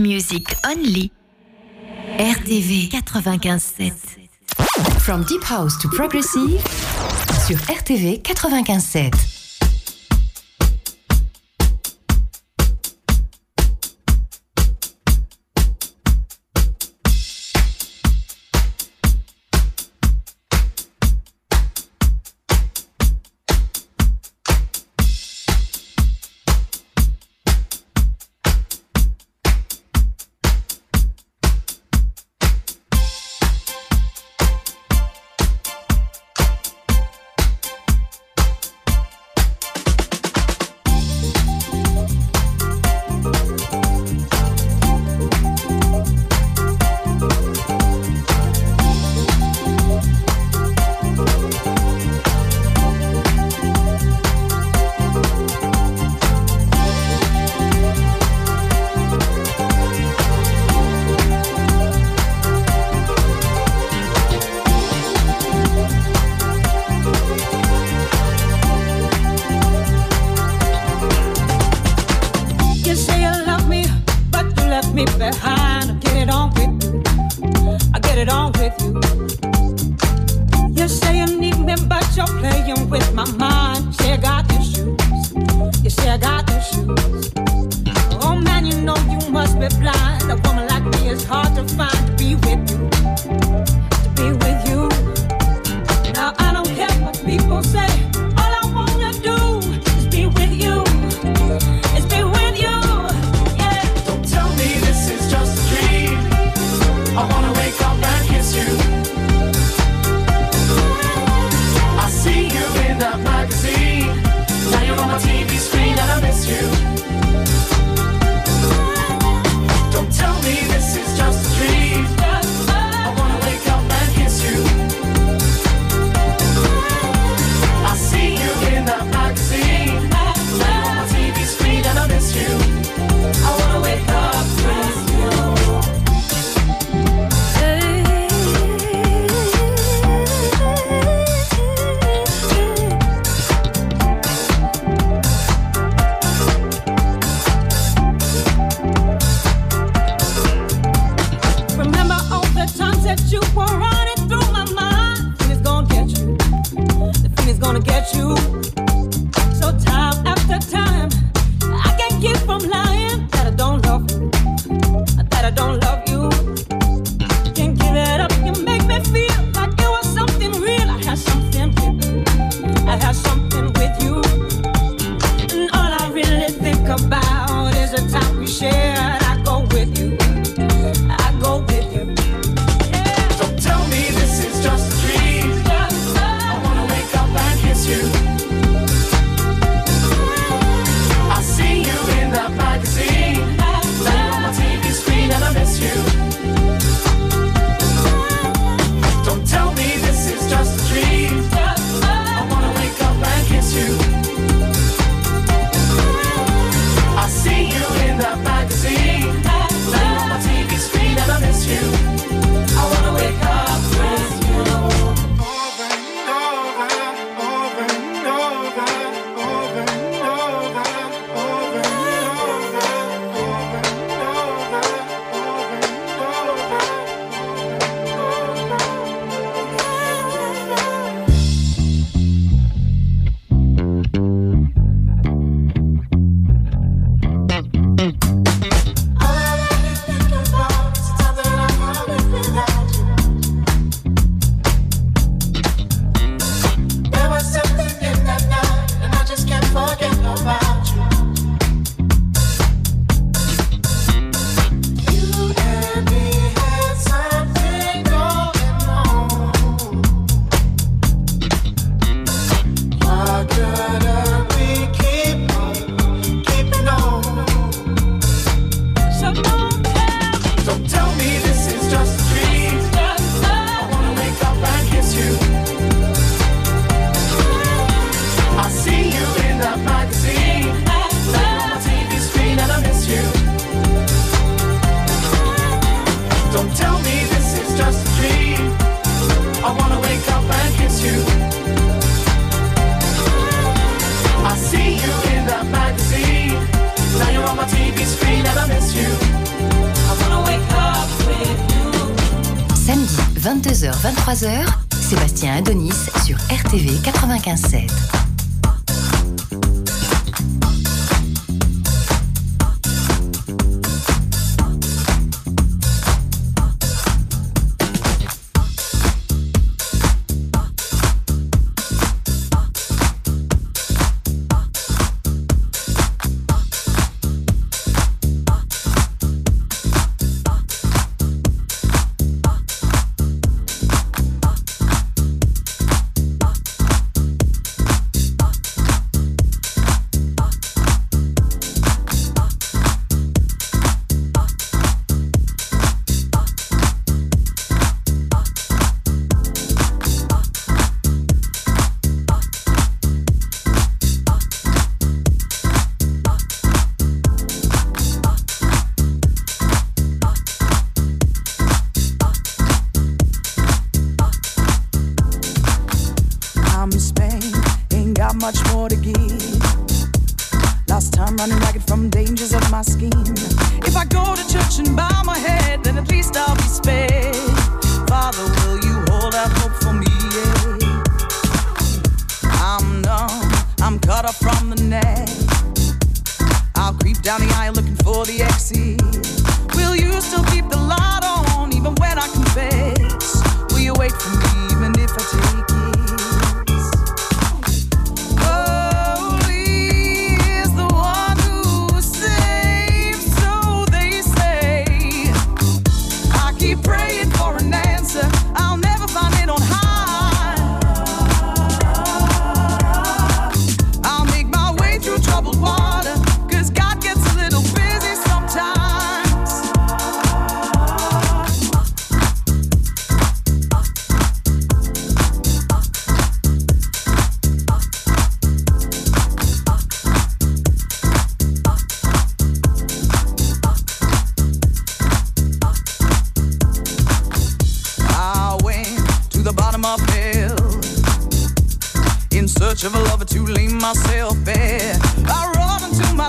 Music Only. RTV 95.7. From Deep House to Progressive sur RTV 95.7.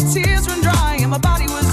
I'll make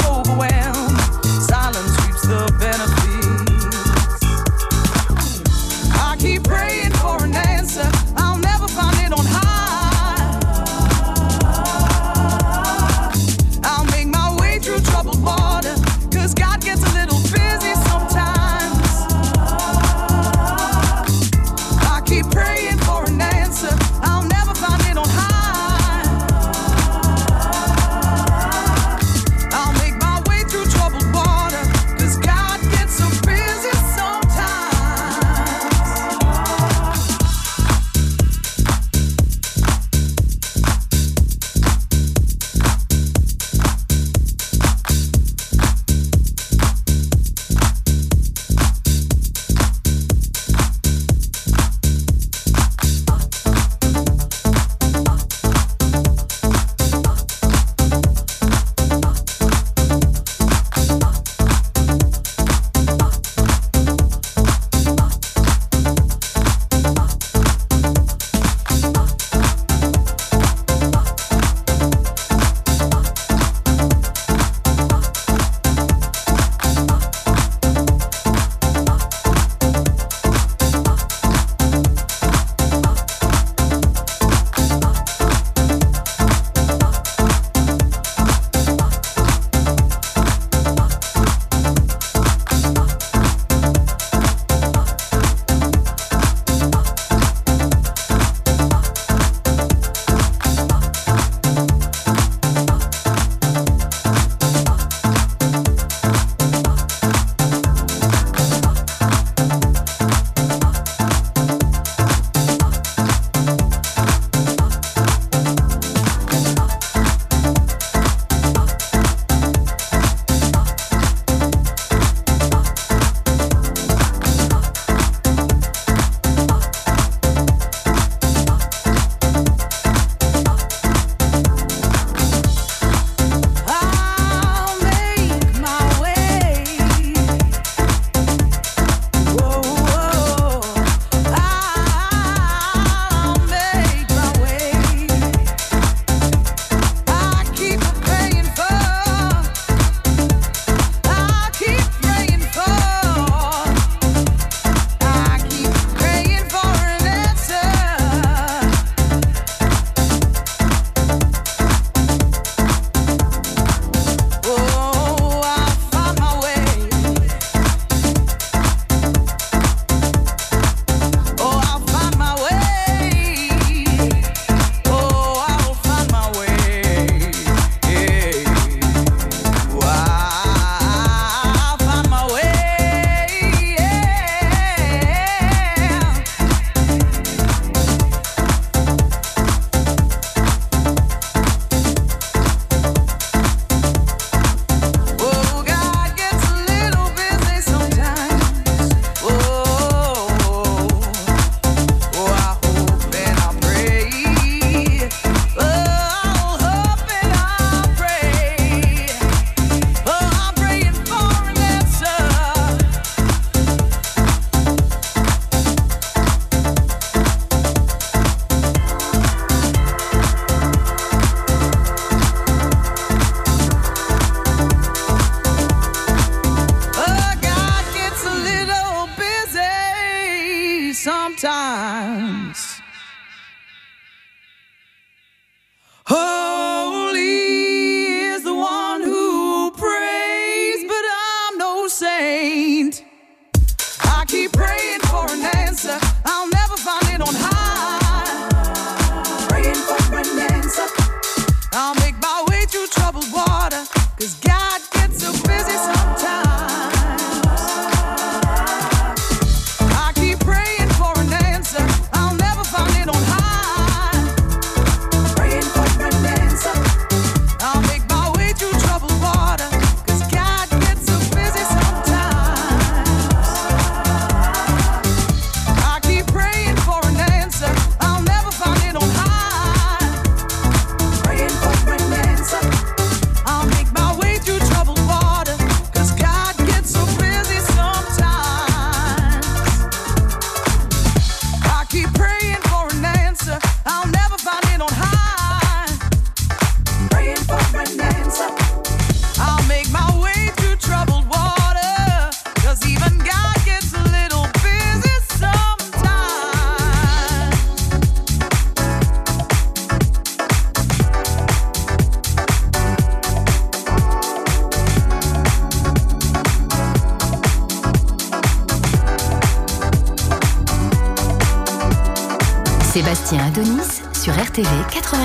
TV 80.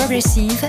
Progressive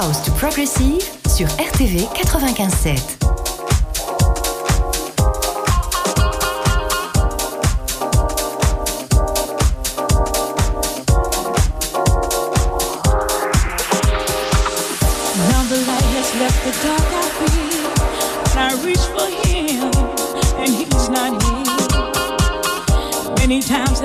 house to progressive sur RTV 957. Many times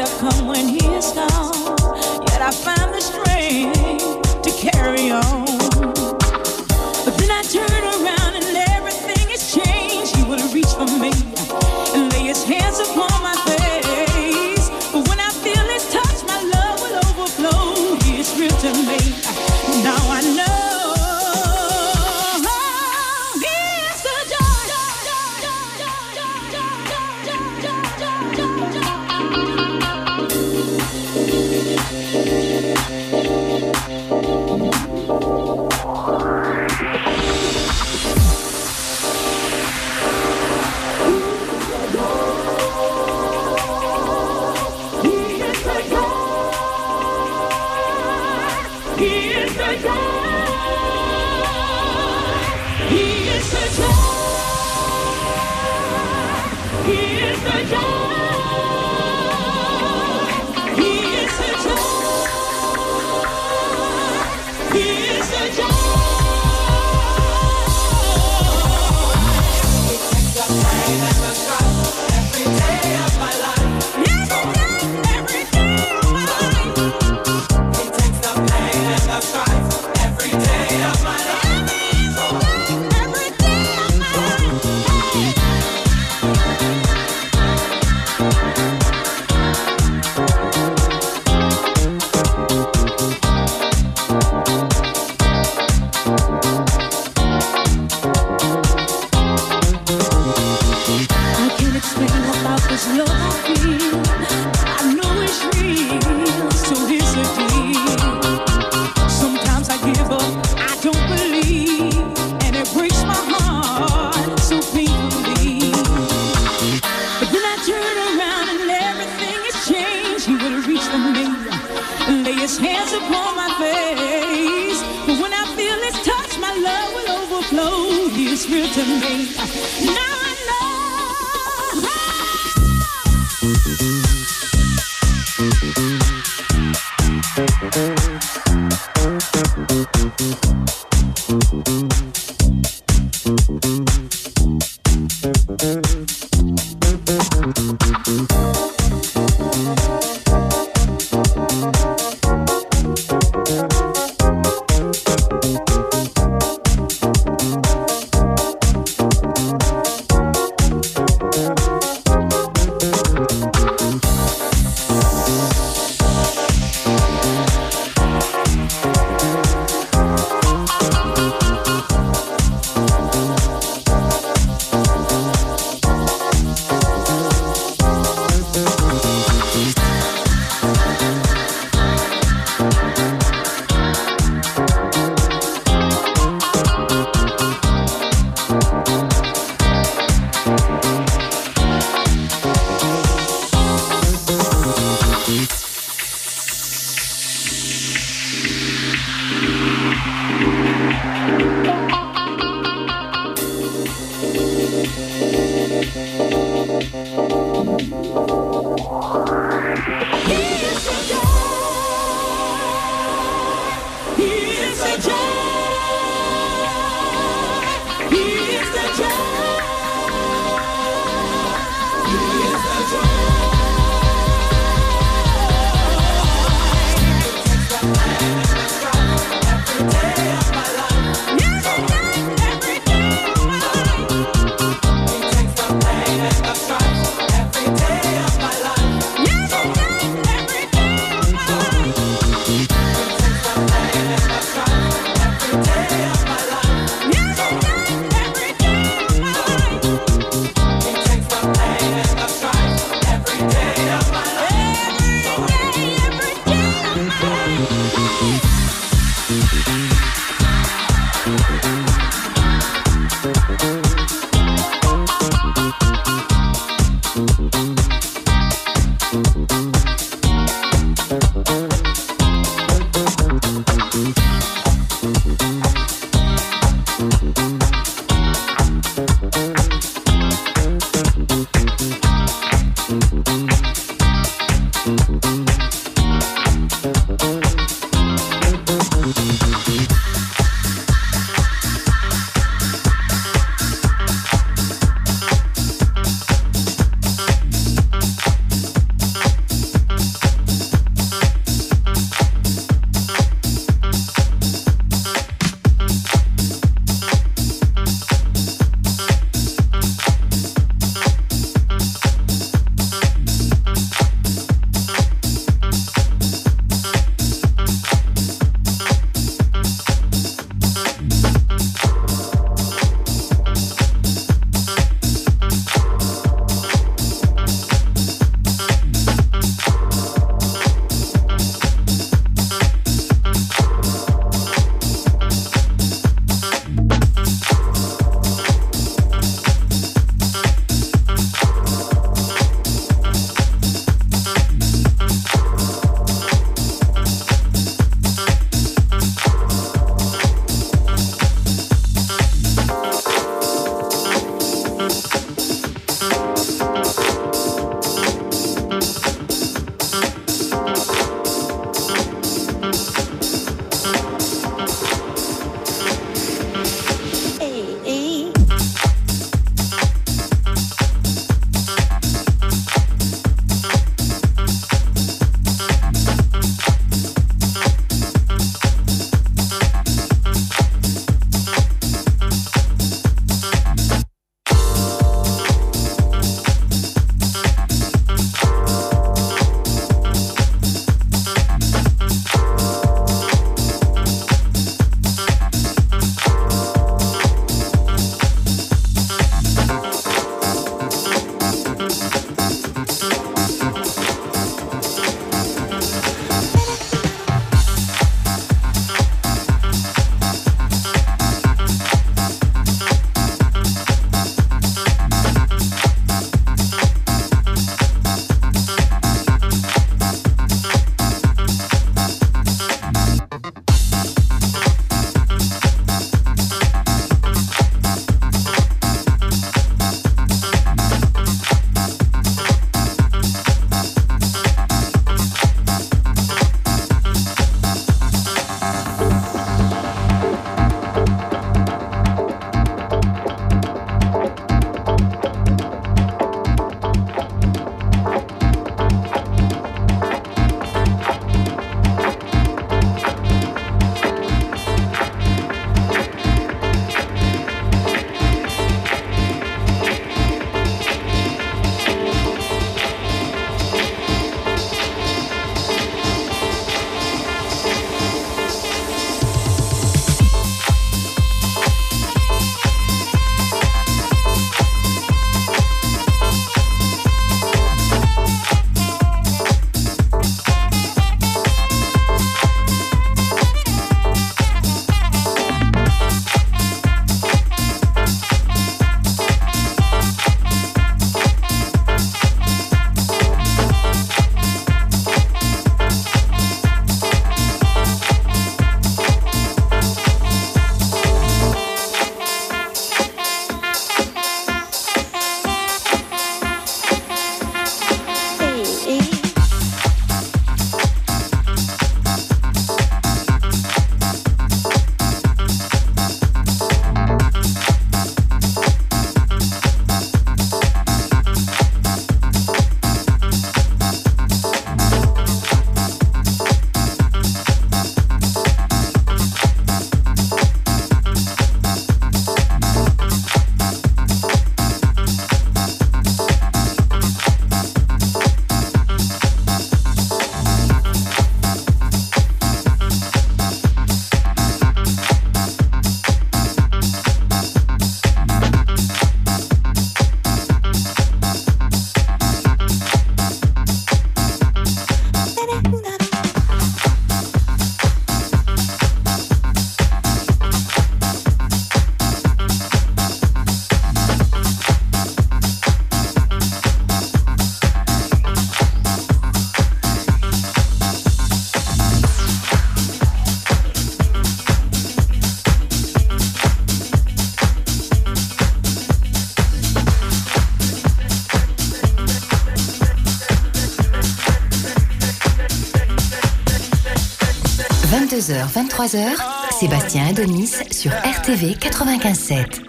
22h, 23h, Sébastien Adonis sur RTV 95.7.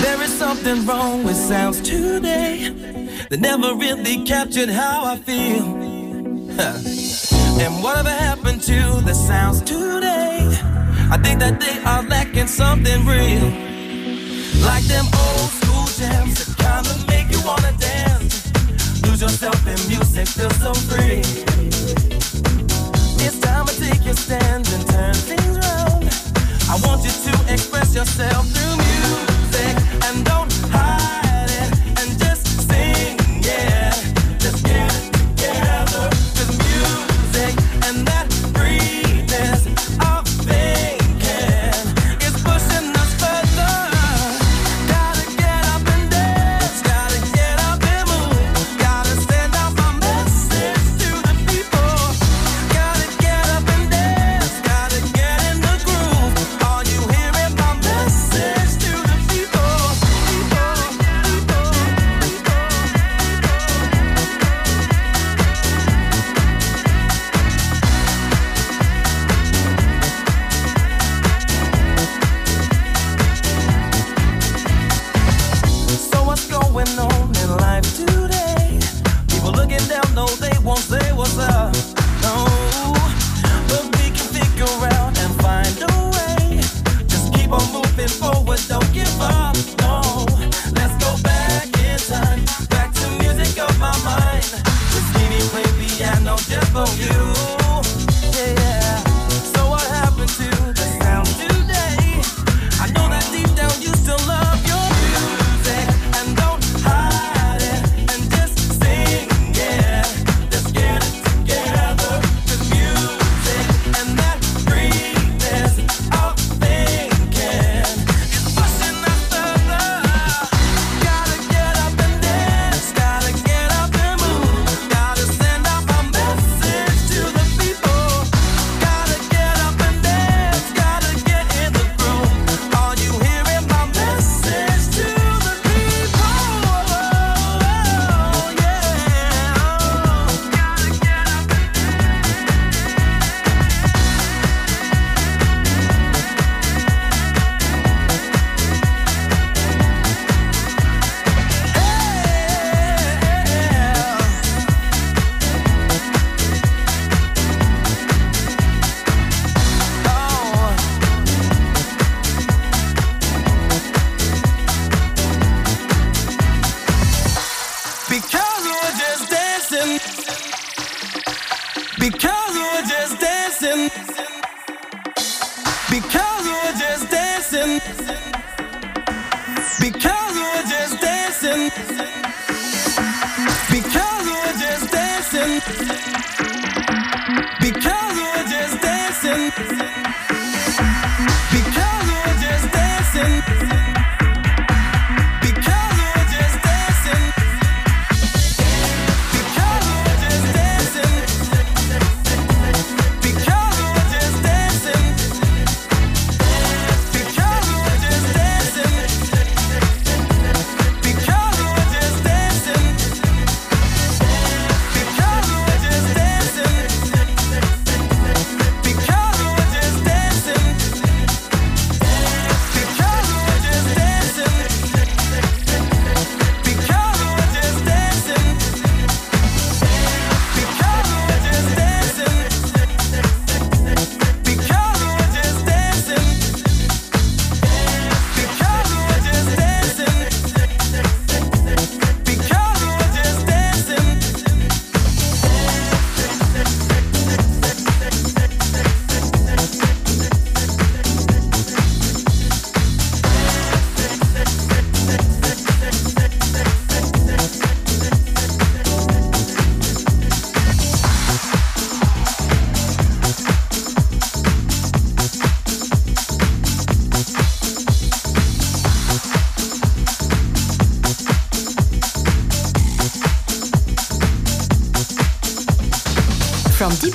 There is something wrong with sounds today that never really captured how I feel. and whatever happened to the sounds today? I think that they are lacking something real. Like them old school jams that kinda make you wanna dance. Lose yourself in music, feel so free. It's time to take your stand and turn things around. I want you to express yourself through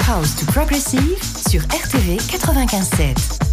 House to Progressive sur RTV 957.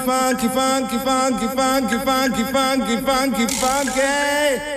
Funky, funky, funky, funky, funky, funky, funky, funky, funky,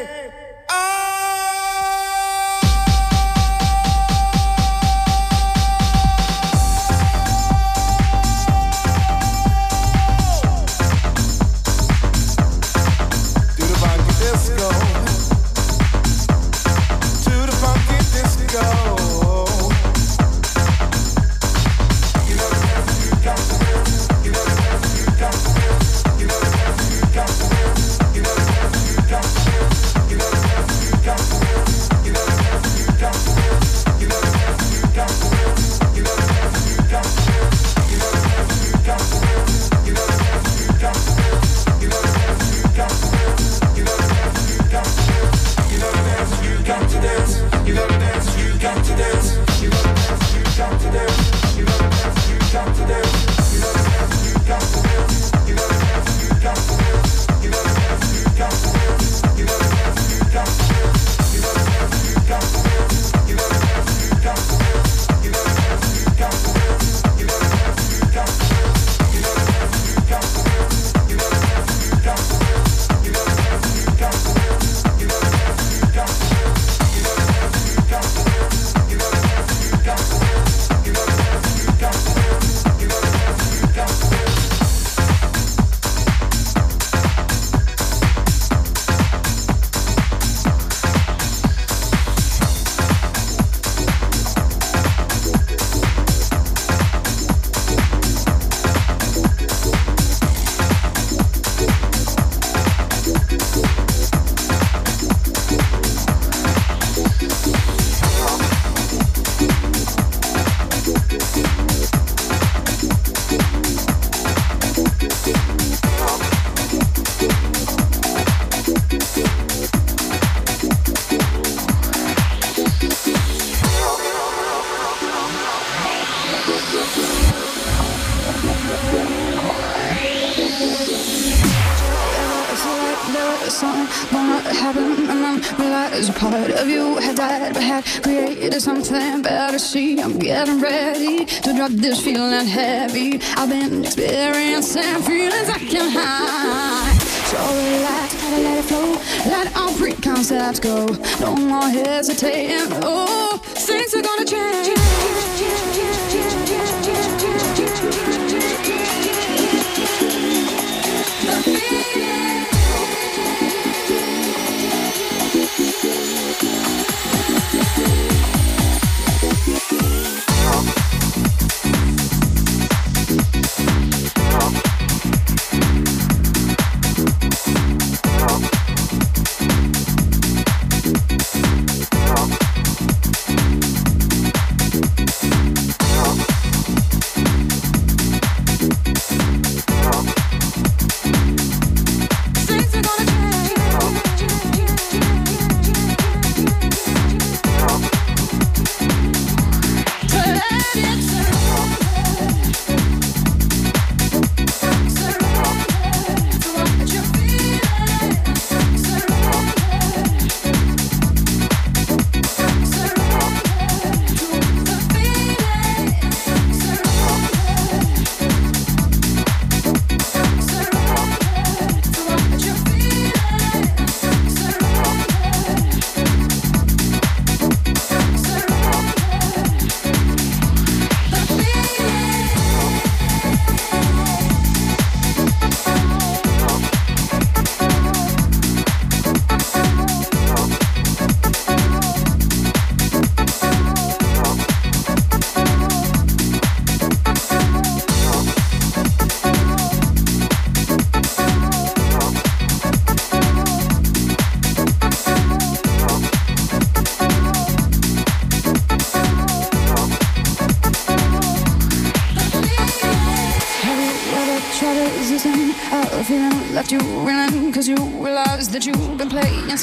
gonna happen, and then realize a part of you had died, but had created something better. See, I'm getting ready to drop this feeling heavy. I've been experiencing feelings I can hide. So relax, gotta let it flow. Let all preconcepts go. No more hesitating. Oh, things are gonna change.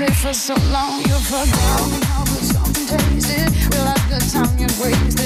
For so long, you've forgotten how good something tasted. Realize the time you've wasted.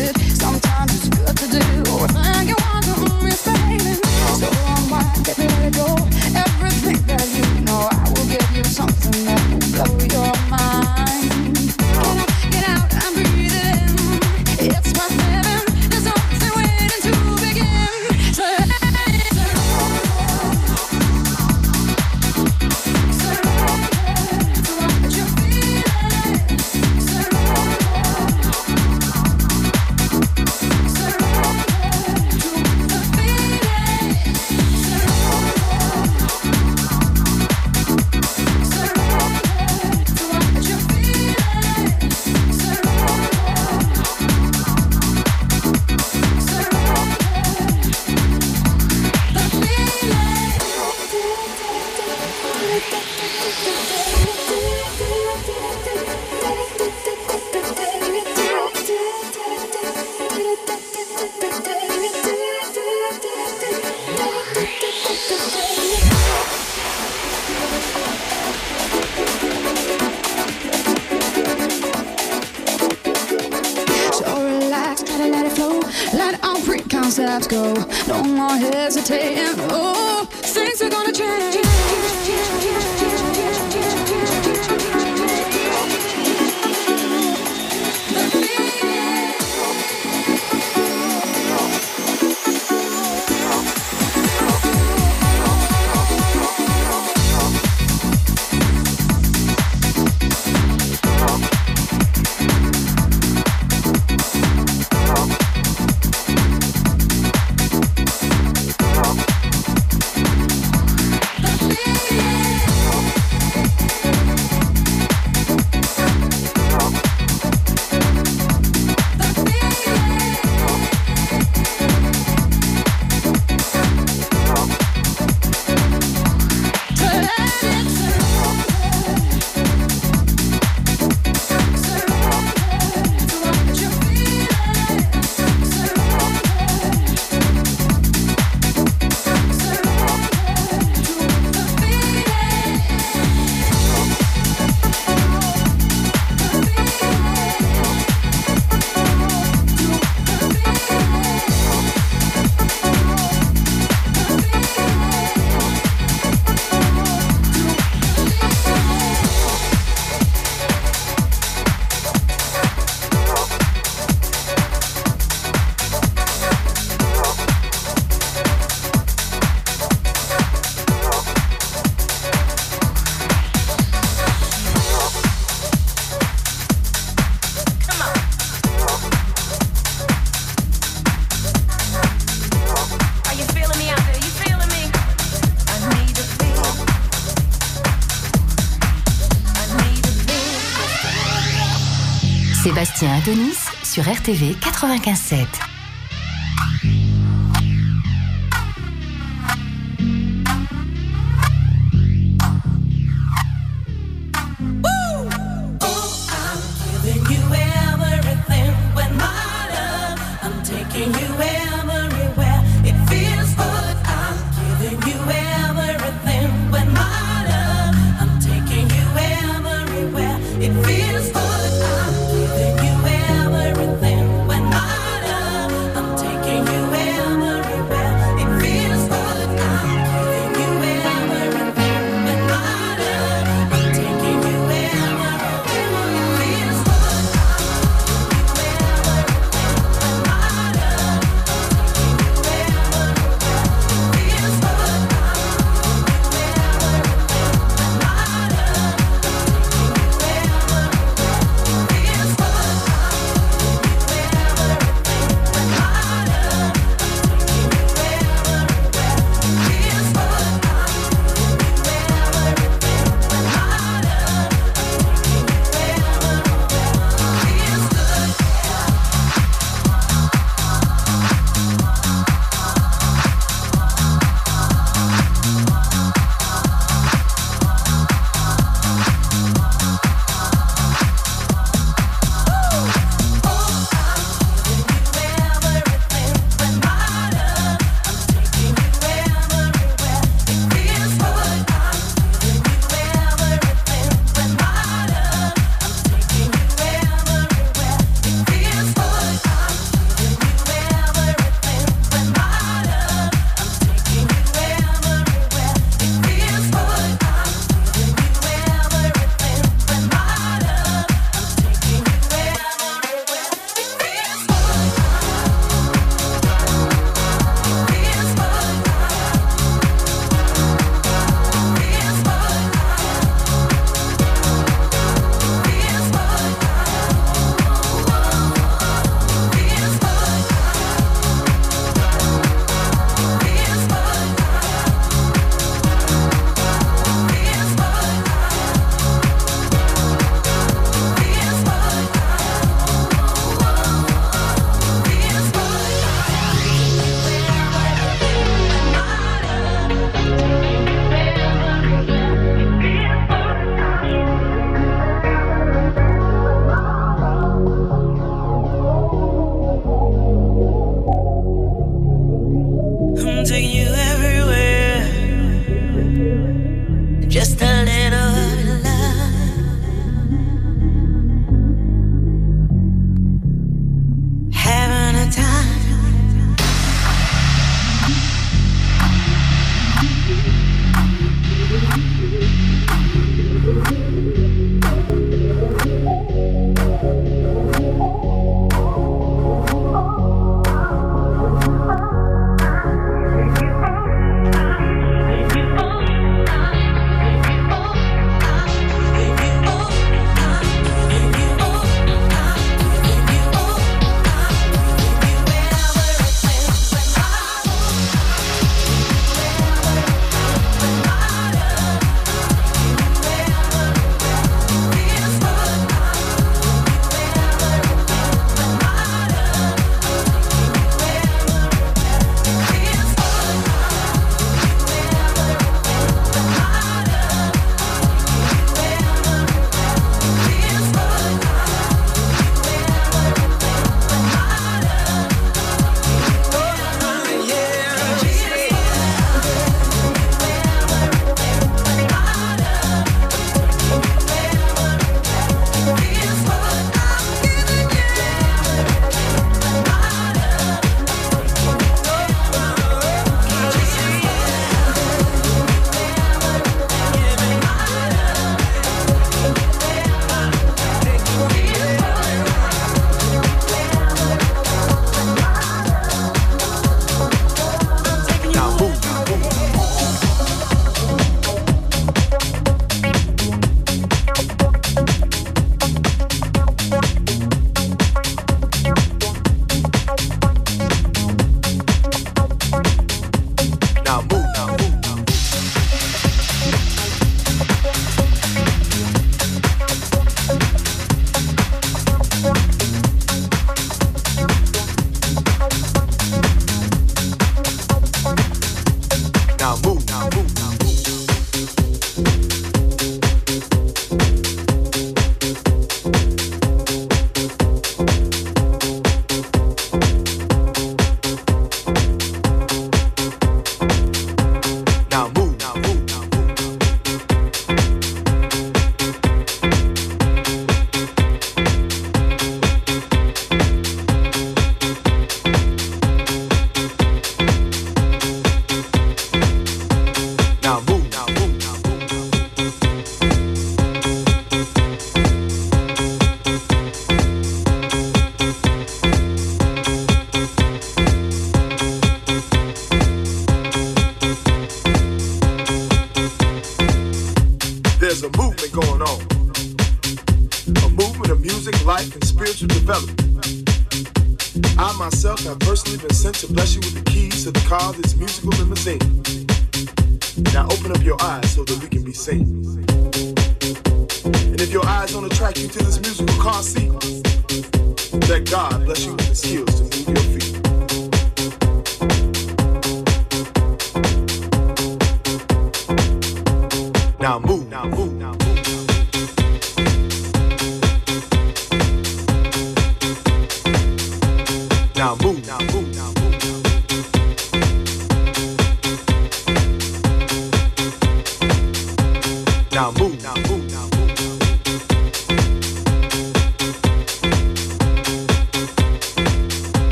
Adonis sur RTV 95.7.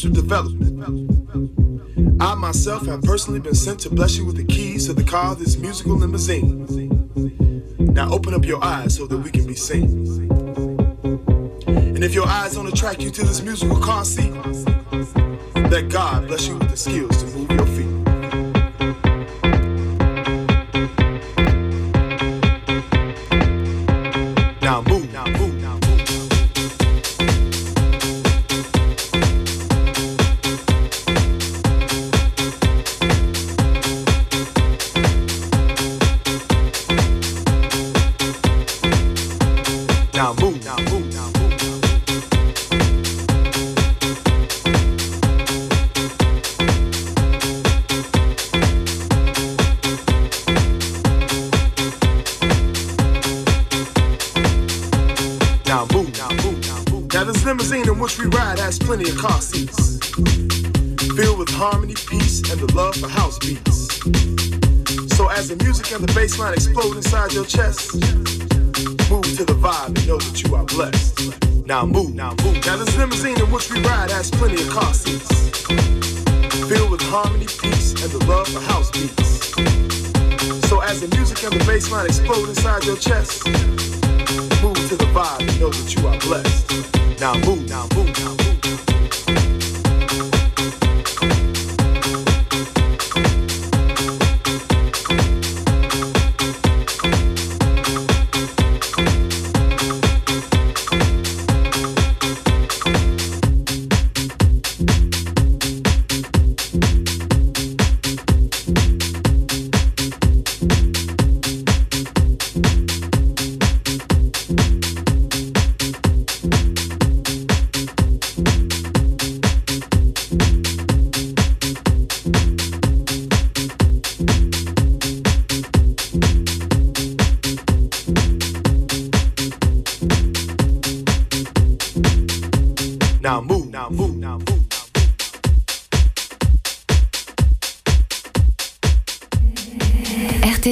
spiritual development. I myself have personally been sent to bless you with the keys to the car, this musical limousine. Now open up your eyes so that we can be seen. And if your eyes don't attract you to this musical car seat, let God bless you with the skills to move your feet. Bass explode inside your chest, move to the vibe and know that you are blessed. Now move, now move. Now this limousine in which we ride has plenty of car seats, filled with harmony, peace, and the love for house beats. So as the music and the bass line explode inside your chest, move to the vibe and know that you are blessed. Now move, now move, now move.